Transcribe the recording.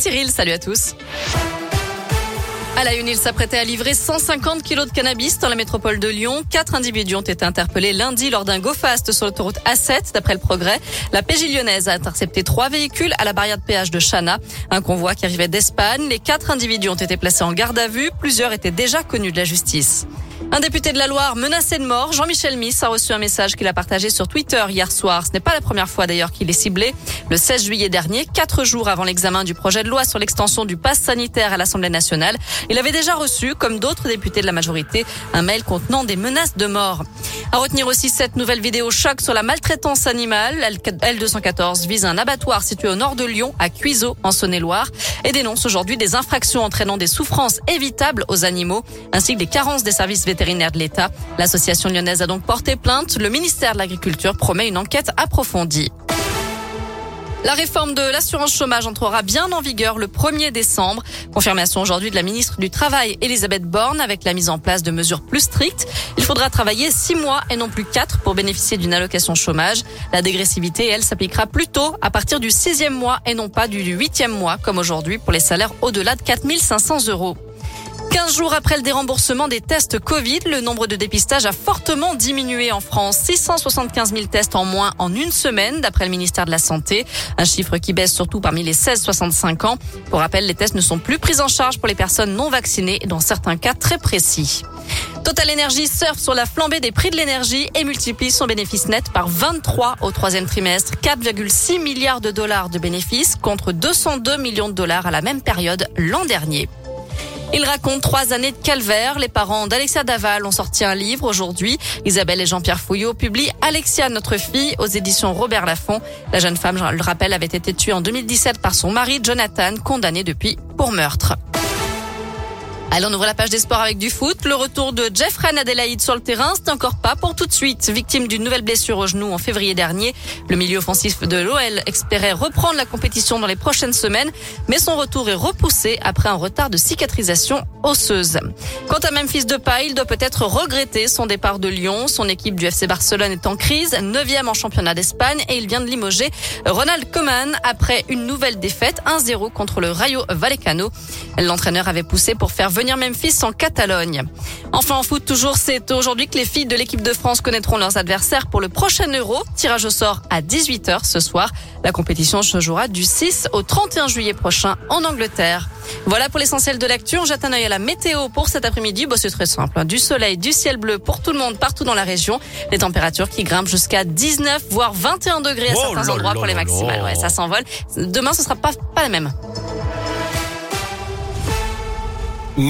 Cyril, salut à tous. À la une, il s'apprêtait à livrer 150 kilos de cannabis dans la métropole de Lyon. Quatre individus ont été interpellés lundi lors d'un go-fast sur l'autoroute A7. D'après le progrès, la PJ lyonnaise a intercepté trois véhicules à la barrière de péage de Chana. Un convoi qui arrivait d'Espagne. Les quatre individus ont été placés en garde à vue. Plusieurs étaient déjà connus de la justice. Un député de la Loire menacé de mort, Jean-Michel Miss, a reçu un message qu'il a partagé sur Twitter hier soir. Ce n'est pas la première fois d'ailleurs qu'il est ciblé. Le 16 juillet dernier, quatre jours avant l'examen du projet de loi sur l'extension du pass sanitaire à l'Assemblée nationale, il avait déjà reçu, comme d'autres députés de la majorité, un mail contenant des menaces de mort. À retenir aussi cette nouvelle vidéo choc sur la maltraitance animale. L214 vise un abattoir situé au nord de Lyon, à Cuiseaux, en Saône-et-Loire, et dénonce aujourd'hui des infractions entraînant des souffrances évitables aux animaux, ainsi que des carences des services vétérinaires de l'État. L'association lyonnaise a donc porté plainte. Le ministère de l'Agriculture promet une enquête approfondie. La réforme de l'assurance chômage entrera bien en vigueur le 1er décembre. Confirmation aujourd'hui de la ministre du Travail, Elisabeth Borne, avec la mise en place de mesures plus strictes. Il faudra travailler six mois et non plus quatre pour bénéficier d'une allocation chômage. La dégressivité, elle, s'appliquera plutôt à partir du sixième mois et non pas du huitième mois, comme aujourd'hui pour les salaires au-delà de 4500 euros. 15 jours après le déremboursement des tests Covid, le nombre de dépistages a fortement diminué en France. 675 000 tests en moins en une semaine, d'après le ministère de la Santé. Un chiffre qui baisse surtout parmi les 16-65 ans. Pour rappel, les tests ne sont plus pris en charge pour les personnes non vaccinées, dans certains cas très précis. Total Energy surfe sur la flambée des prix de l'énergie et multiplie son bénéfice net par 23 au troisième trimestre. 4,6 milliards de dollars de bénéfices contre 202 millions de dollars à la même période l'an dernier. Il raconte trois années de calvaire. Les parents d'Alexia Daval ont sorti un livre aujourd'hui. Isabelle et Jean-Pierre Fouillot publient Alexia, notre fille, aux éditions Robert Laffont. La jeune femme, je le rappelle, avait été tuée en 2017 par son mari Jonathan, condamné depuis pour meurtre. Allez, on ouvre la page des sports avec du foot. Le retour de Jeffrey Adelaide sur le terrain, c'est encore pas pour tout de suite. Victime d'une nouvelle blessure au genou en février dernier, le milieu offensif de l'OL espérait reprendre la compétition dans les prochaines semaines, mais son retour est repoussé après un retard de cicatrisation osseuse. Quant à Memphis Depay, il doit peut-être regretter son départ de Lyon. Son équipe du FC Barcelone est en crise, neuvième en championnat d'Espagne et il vient de limoger Ronald Koeman après une nouvelle défaite 1-0 contre le Rayo Vallecano. L'entraîneur avait poussé pour faire venir Memphis en Catalogne. Enfin en foot toujours, c'est aujourd'hui que les filles de l'équipe de France connaîtront leurs adversaires pour le prochain Euro. Tirage au sort à 18h ce soir. La compétition se jouera du 6 au 31 juillet prochain en Angleterre. Voilà pour l'essentiel de l'actu. On jette un œil à la météo pour cet après-midi. Bon, c'est très simple. Hein. Du soleil, du ciel bleu pour tout le monde partout dans la région. Les températures qui grimpent jusqu'à 19 voire 21 degrés à certains endroits pour les maximales. Ouais, ça s'envole. Demain, ce sera pas, pas la même.